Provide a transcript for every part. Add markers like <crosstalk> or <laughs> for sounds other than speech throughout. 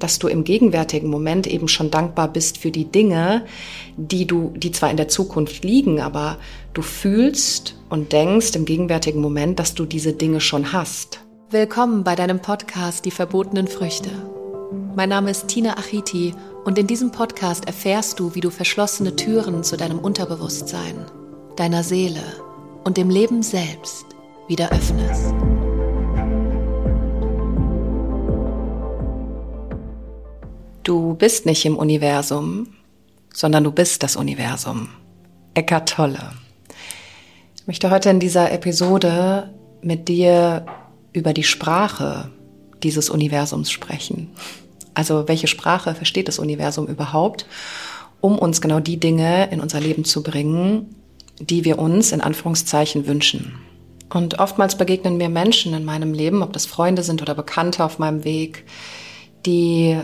dass du im gegenwärtigen Moment eben schon dankbar bist für die Dinge, die du, die zwar in der Zukunft liegen, aber du fühlst und denkst im gegenwärtigen Moment, dass du diese Dinge schon hast. Willkommen bei deinem Podcast Die verbotenen Früchte. Mein Name ist Tina Achiti und in diesem Podcast erfährst du, wie du verschlossene Türen zu deinem Unterbewusstsein, deiner Seele und dem Leben selbst wieder öffnest. Du bist nicht im Universum, sondern du bist das Universum. Eckart Tolle. Ich möchte heute in dieser Episode mit dir über die Sprache dieses Universums sprechen. Also welche Sprache versteht das Universum überhaupt, um uns genau die Dinge in unser Leben zu bringen, die wir uns in Anführungszeichen wünschen. Und oftmals begegnen mir Menschen in meinem Leben, ob das Freunde sind oder Bekannte auf meinem Weg, die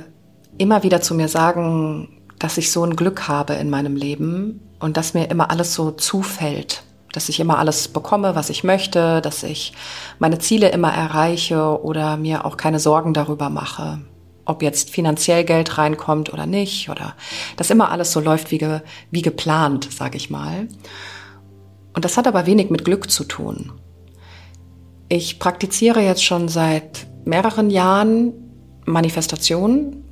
immer wieder zu mir sagen, dass ich so ein Glück habe in meinem Leben und dass mir immer alles so zufällt, dass ich immer alles bekomme, was ich möchte, dass ich meine Ziele immer erreiche oder mir auch keine Sorgen darüber mache, ob jetzt finanziell Geld reinkommt oder nicht oder dass immer alles so läuft wie, ge, wie geplant, sage ich mal. Und das hat aber wenig mit Glück zu tun. Ich praktiziere jetzt schon seit mehreren Jahren Manifestation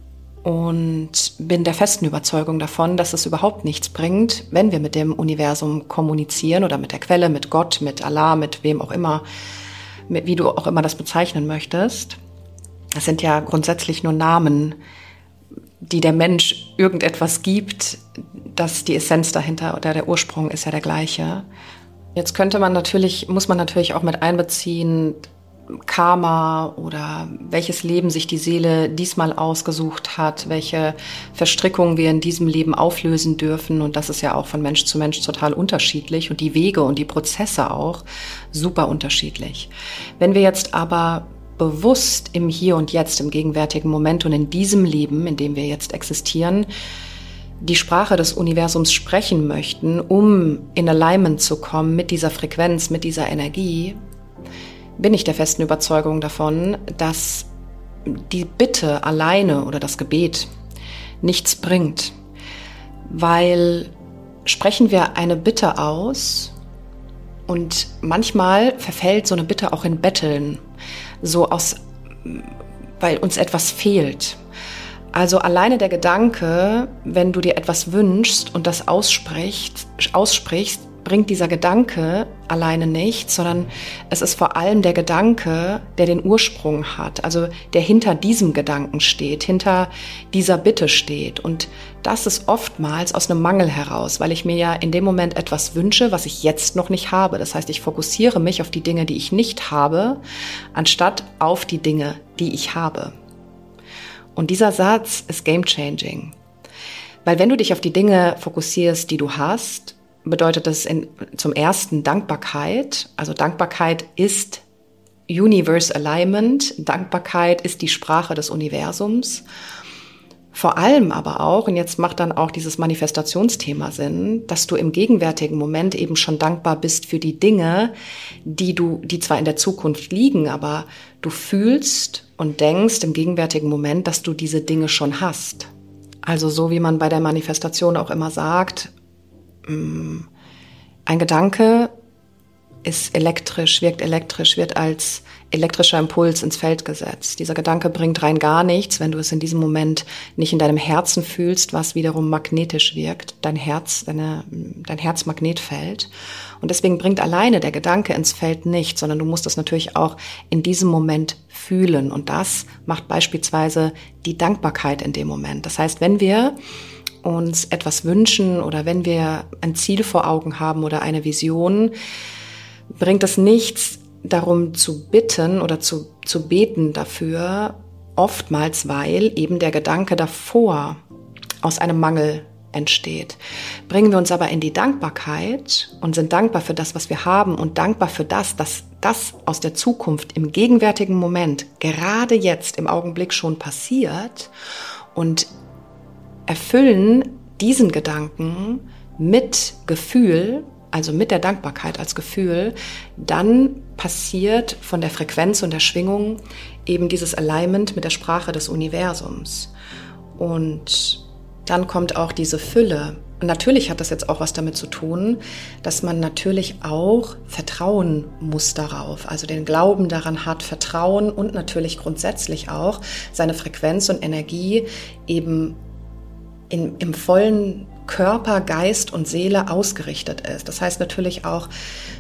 und bin der festen Überzeugung davon, dass es überhaupt nichts bringt, wenn wir mit dem Universum kommunizieren oder mit der Quelle, mit Gott, mit Allah, mit wem auch immer, mit, wie du auch immer das bezeichnen möchtest. Das sind ja grundsätzlich nur Namen, die der Mensch irgendetwas gibt, dass die Essenz dahinter oder der Ursprung ist ja der gleiche. Jetzt könnte man natürlich, muss man natürlich auch mit einbeziehen, Karma oder welches Leben sich die Seele diesmal ausgesucht hat, welche Verstrickungen wir in diesem Leben auflösen dürfen. Und das ist ja auch von Mensch zu Mensch total unterschiedlich und die Wege und die Prozesse auch super unterschiedlich. Wenn wir jetzt aber bewusst im Hier und Jetzt, im gegenwärtigen Moment und in diesem Leben, in dem wir jetzt existieren, die Sprache des Universums sprechen möchten, um in Alignment zu kommen mit dieser Frequenz, mit dieser Energie, bin ich der festen Überzeugung davon, dass die Bitte alleine oder das Gebet nichts bringt, weil sprechen wir eine Bitte aus und manchmal verfällt so eine Bitte auch in Betteln, so aus, weil uns etwas fehlt. Also alleine der Gedanke, wenn du dir etwas wünschst und das aussprichst, aussprichst bringt dieser Gedanke alleine nichts, sondern es ist vor allem der Gedanke, der den Ursprung hat, also der hinter diesem Gedanken steht, hinter dieser Bitte steht. Und das ist oftmals aus einem Mangel heraus, weil ich mir ja in dem Moment etwas wünsche, was ich jetzt noch nicht habe. Das heißt, ich fokussiere mich auf die Dinge, die ich nicht habe, anstatt auf die Dinge, die ich habe. Und dieser Satz ist game changing. Weil wenn du dich auf die Dinge fokussierst, die du hast, bedeutet das in, zum ersten Dankbarkeit. Also Dankbarkeit ist Universe Alignment. Dankbarkeit ist die Sprache des Universums. Vor allem aber auch, und jetzt macht dann auch dieses Manifestationsthema Sinn, dass du im gegenwärtigen Moment eben schon dankbar bist für die Dinge, die du, die zwar in der Zukunft liegen, aber du fühlst und denkst im gegenwärtigen Moment, dass du diese Dinge schon hast. Also so wie man bei der Manifestation auch immer sagt, ein Gedanke ist elektrisch, wirkt elektrisch, wird als elektrischer Impuls ins Feld gesetzt. Dieser Gedanke bringt rein gar nichts, wenn du es in diesem Moment nicht in deinem Herzen fühlst, was wiederum magnetisch wirkt, dein Herz, deine, dein Herzmagnetfeld. Und deswegen bringt alleine der Gedanke ins Feld nicht, sondern du musst es natürlich auch in diesem Moment fühlen. Und das macht beispielsweise die Dankbarkeit in dem Moment. Das heißt, wenn wir uns etwas wünschen oder wenn wir ein Ziel vor Augen haben oder eine Vision, bringt es nichts darum zu bitten oder zu, zu beten dafür, oftmals weil eben der Gedanke davor aus einem Mangel entsteht. Bringen wir uns aber in die Dankbarkeit und sind dankbar für das, was wir haben und dankbar für das, dass das aus der Zukunft im gegenwärtigen Moment gerade jetzt im Augenblick schon passiert und erfüllen diesen Gedanken mit Gefühl, also mit der Dankbarkeit als Gefühl, dann passiert von der Frequenz und der Schwingung eben dieses Alignment mit der Sprache des Universums. Und dann kommt auch diese Fülle. Und natürlich hat das jetzt auch was damit zu tun, dass man natürlich auch vertrauen muss darauf, also den Glauben daran hat, Vertrauen und natürlich grundsätzlich auch seine Frequenz und Energie eben in, im vollen Körper, Geist und Seele ausgerichtet ist. Das heißt natürlich auch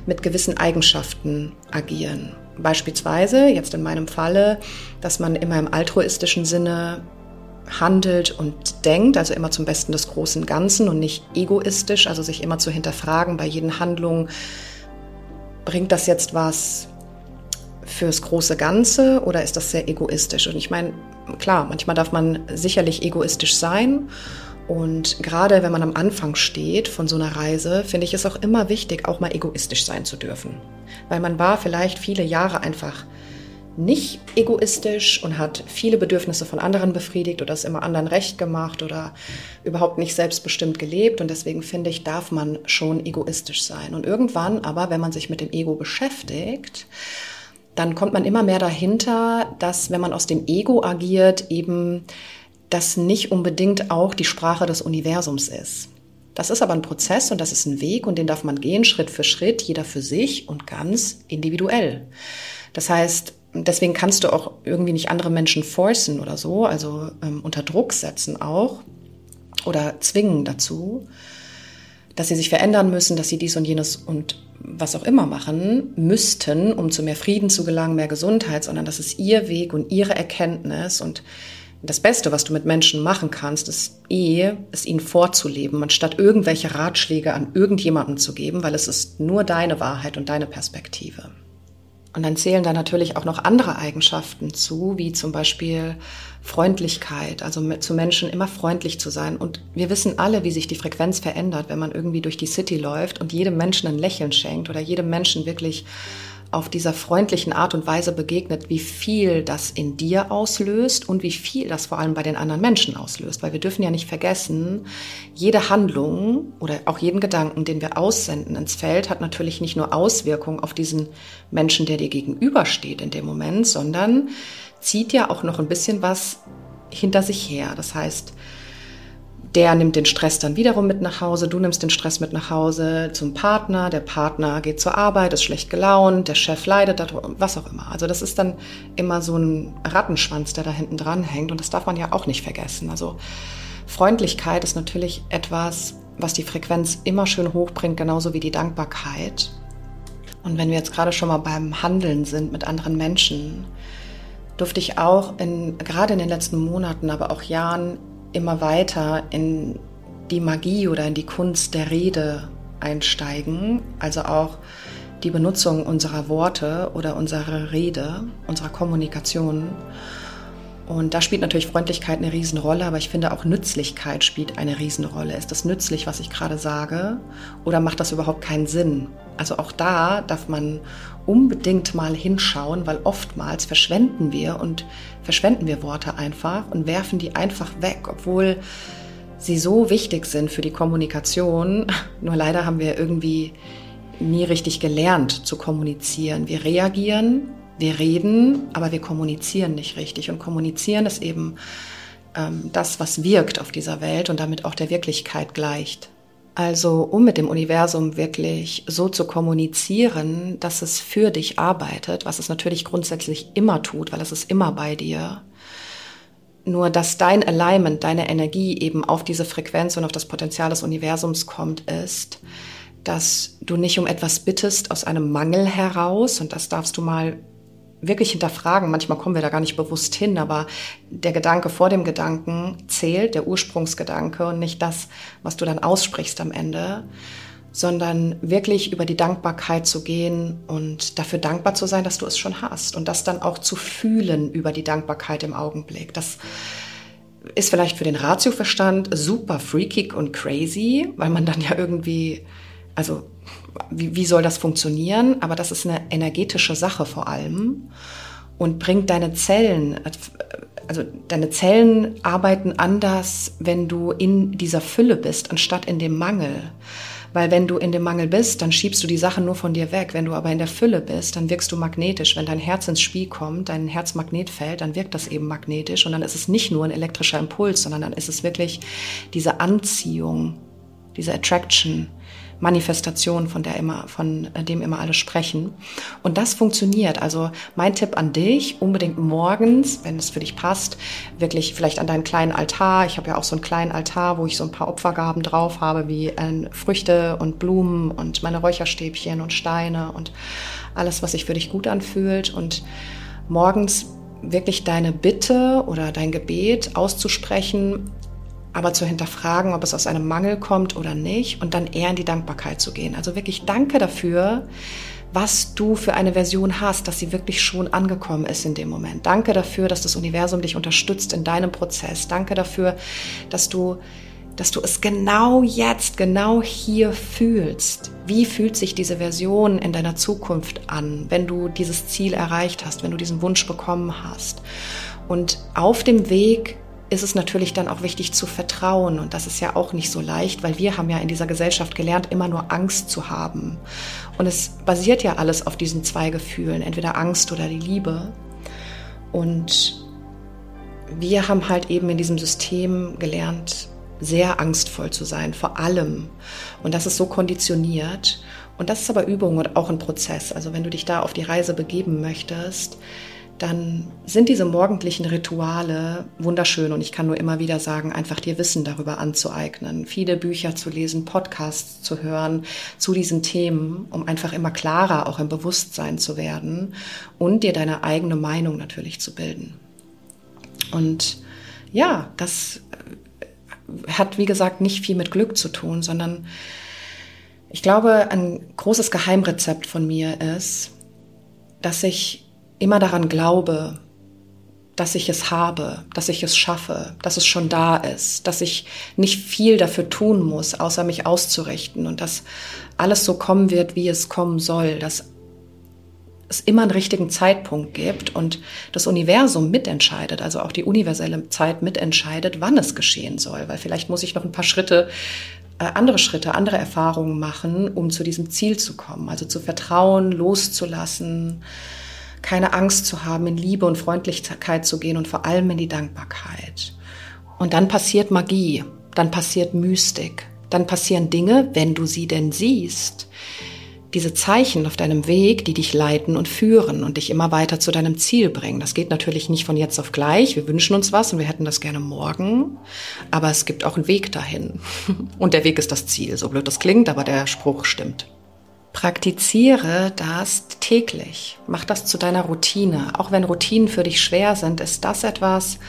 mit gewissen Eigenschaften agieren. Beispielsweise, jetzt in meinem Falle, dass man immer im altruistischen Sinne handelt und denkt, also immer zum Besten des großen Ganzen und nicht egoistisch, also sich immer zu hinterfragen bei jeden Handlung, bringt das jetzt was fürs große Ganze oder ist das sehr egoistisch? Und ich meine, klar, manchmal darf man sicherlich egoistisch sein und gerade wenn man am Anfang steht von so einer Reise, finde ich es auch immer wichtig, auch mal egoistisch sein zu dürfen. Weil man war vielleicht viele Jahre einfach nicht egoistisch und hat viele Bedürfnisse von anderen befriedigt oder es immer anderen recht gemacht oder überhaupt nicht selbstbestimmt gelebt. Und deswegen finde ich, darf man schon egoistisch sein. Und irgendwann aber, wenn man sich mit dem Ego beschäftigt, dann kommt man immer mehr dahinter, dass wenn man aus dem Ego agiert, eben das nicht unbedingt auch die Sprache des Universums ist. Das ist aber ein Prozess und das ist ein Weg und den darf man gehen, Schritt für Schritt, jeder für sich und ganz individuell. Das heißt, deswegen kannst du auch irgendwie nicht andere Menschen forcen oder so, also ähm, unter Druck setzen auch oder zwingen dazu, dass sie sich verändern müssen, dass sie dies und jenes und was auch immer machen müssten, um zu mehr Frieden zu gelangen, mehr Gesundheit, sondern das ist ihr Weg und ihre Erkenntnis und das Beste, was du mit Menschen machen kannst, ist eh, es ihnen vorzuleben, anstatt irgendwelche Ratschläge an irgendjemanden zu geben, weil es ist nur deine Wahrheit und deine Perspektive. Und dann zählen da natürlich auch noch andere Eigenschaften zu, wie zum Beispiel Freundlichkeit, also zu Menschen immer freundlich zu sein. Und wir wissen alle, wie sich die Frequenz verändert, wenn man irgendwie durch die City läuft und jedem Menschen ein Lächeln schenkt oder jedem Menschen wirklich auf dieser freundlichen Art und Weise begegnet, wie viel das in dir auslöst und wie viel das vor allem bei den anderen Menschen auslöst. Weil wir dürfen ja nicht vergessen, jede Handlung oder auch jeden Gedanken, den wir aussenden ins Feld, hat natürlich nicht nur Auswirkungen auf diesen Menschen, der dir gegenübersteht in dem Moment, sondern zieht ja auch noch ein bisschen was hinter sich her. Das heißt, der nimmt den Stress dann wiederum mit nach Hause, du nimmst den Stress mit nach Hause zum Partner, der Partner geht zur Arbeit, ist schlecht gelaunt, der Chef leidet, was auch immer. Also das ist dann immer so ein Rattenschwanz, der da hinten dran hängt und das darf man ja auch nicht vergessen. Also Freundlichkeit ist natürlich etwas, was die Frequenz immer schön hochbringt, genauso wie die Dankbarkeit. Und wenn wir jetzt gerade schon mal beim Handeln sind mit anderen Menschen, durfte ich auch in, gerade in den letzten Monaten, aber auch Jahren immer weiter in die Magie oder in die Kunst der Rede einsteigen, also auch die Benutzung unserer Worte oder unserer Rede, unserer Kommunikation. Und da spielt natürlich Freundlichkeit eine Riesenrolle, aber ich finde auch Nützlichkeit spielt eine Riesenrolle. Ist das nützlich, was ich gerade sage, oder macht das überhaupt keinen Sinn? Also auch da darf man unbedingt mal hinschauen, weil oftmals verschwenden wir und verschwenden wir Worte einfach und werfen die einfach weg, obwohl sie so wichtig sind für die Kommunikation. <laughs> Nur leider haben wir irgendwie nie richtig gelernt zu kommunizieren. Wir reagieren, wir reden, aber wir kommunizieren nicht richtig. Und kommunizieren ist eben ähm, das, was wirkt auf dieser Welt und damit auch der Wirklichkeit gleicht. Also um mit dem Universum wirklich so zu kommunizieren, dass es für dich arbeitet, was es natürlich grundsätzlich immer tut, weil es ist immer bei dir. Nur dass dein Alignment, deine Energie eben auf diese Frequenz und auf das Potenzial des Universums kommt, ist, dass du nicht um etwas bittest aus einem Mangel heraus, und das darfst du mal wirklich hinterfragen. Manchmal kommen wir da gar nicht bewusst hin, aber der Gedanke vor dem Gedanken zählt, der Ursprungsgedanke und nicht das, was du dann aussprichst am Ende, sondern wirklich über die Dankbarkeit zu gehen und dafür dankbar zu sein, dass du es schon hast und das dann auch zu fühlen über die Dankbarkeit im Augenblick. Das ist vielleicht für den Ratioverstand super freakig und crazy, weil man dann ja irgendwie, also wie, wie soll das funktionieren? Aber das ist eine energetische Sache vor allem und bringt deine Zellen, also deine Zellen arbeiten anders, wenn du in dieser Fülle bist, anstatt in dem Mangel. Weil wenn du in dem Mangel bist, dann schiebst du die Sachen nur von dir weg. Wenn du aber in der Fülle bist, dann wirkst du magnetisch. Wenn dein Herz ins Spiel kommt, dein Herzmagnetfeld, dann wirkt das eben magnetisch. Und dann ist es nicht nur ein elektrischer Impuls, sondern dann ist es wirklich diese Anziehung, diese Attraction, Manifestation, von der immer, von dem immer alle sprechen. Und das funktioniert. Also mein Tipp an dich, unbedingt morgens, wenn es für dich passt, wirklich vielleicht an deinen kleinen Altar. Ich habe ja auch so einen kleinen Altar, wo ich so ein paar Opfergaben drauf habe, wie äh, Früchte und Blumen und meine Räucherstäbchen und Steine und alles, was sich für dich gut anfühlt. Und morgens wirklich deine Bitte oder dein Gebet auszusprechen, aber zu hinterfragen, ob es aus einem Mangel kommt oder nicht und dann eher in die Dankbarkeit zu gehen. Also wirklich danke dafür, was du für eine Version hast, dass sie wirklich schon angekommen ist in dem Moment. Danke dafür, dass das Universum dich unterstützt in deinem Prozess. Danke dafür, dass du dass du es genau jetzt, genau hier fühlst. Wie fühlt sich diese Version in deiner Zukunft an, wenn du dieses Ziel erreicht hast, wenn du diesen Wunsch bekommen hast? Und auf dem Weg ist es natürlich dann auch wichtig zu vertrauen. Und das ist ja auch nicht so leicht, weil wir haben ja in dieser Gesellschaft gelernt, immer nur Angst zu haben. Und es basiert ja alles auf diesen zwei Gefühlen, entweder Angst oder die Liebe. Und wir haben halt eben in diesem System gelernt, sehr angstvoll zu sein, vor allem. Und das ist so konditioniert. Und das ist aber Übung und auch ein Prozess. Also wenn du dich da auf die Reise begeben möchtest, dann sind diese morgendlichen Rituale wunderschön und ich kann nur immer wieder sagen, einfach dir Wissen darüber anzueignen, viele Bücher zu lesen, Podcasts zu hören zu diesen Themen, um einfach immer klarer auch im Bewusstsein zu werden und dir deine eigene Meinung natürlich zu bilden. Und ja, das äh, hat, wie gesagt, nicht viel mit Glück zu tun, sondern ich glaube, ein großes Geheimrezept von mir ist, dass ich immer daran glaube, dass ich es habe, dass ich es schaffe, dass es schon da ist, dass ich nicht viel dafür tun muss, außer mich auszurichten und dass alles so kommen wird, wie es kommen soll, dass es immer einen richtigen Zeitpunkt gibt und das Universum mitentscheidet, also auch die universelle Zeit mitentscheidet, wann es geschehen soll, weil vielleicht muss ich noch ein paar Schritte, äh, andere Schritte, andere Erfahrungen machen, um zu diesem Ziel zu kommen, also zu vertrauen, loszulassen, keine Angst zu haben, in Liebe und Freundlichkeit zu gehen und vor allem in die Dankbarkeit. Und dann passiert Magie, dann passiert Mystik, dann passieren Dinge, wenn du sie denn siehst. Diese Zeichen auf deinem Weg, die dich leiten und führen und dich immer weiter zu deinem Ziel bringen. Das geht natürlich nicht von jetzt auf gleich. Wir wünschen uns was und wir hätten das gerne morgen. Aber es gibt auch einen Weg dahin. <laughs> Und der Weg ist das Ziel. So blöd das klingt, aber der Spruch stimmt. Praktiziere das täglich. Mach das zu deiner Routine. Auch wenn Routinen für dich schwer sind, ist das etwas,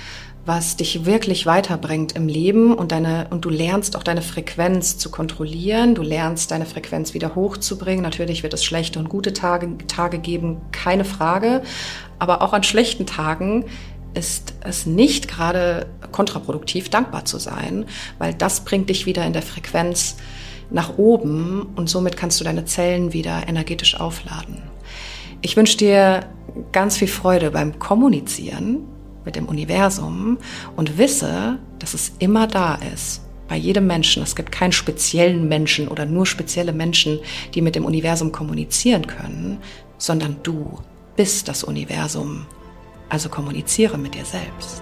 was dich wirklich weiterbringt im Leben und deine, und du lernst auch deine Frequenz zu kontrollieren. Du lernst deine Frequenz wieder hochzubringen. Natürlich wird es schlechte und gute Tage, Tage geben, keine Frage. Aber auch an schlechten Tagen ist es nicht gerade kontraproduktiv, dankbar zu sein, weil das bringt dich wieder in der Frequenz nach oben und somit kannst du deine Zellen wieder energetisch aufladen. Ich wünsche dir ganz viel Freude beim Kommunizieren mit dem Universum und wisse, dass es immer da ist. Bei jedem Menschen. Es gibt keinen speziellen Menschen oder nur spezielle Menschen, die mit dem Universum kommunizieren können, sondern du bist das Universum. Also kommuniziere mit dir selbst.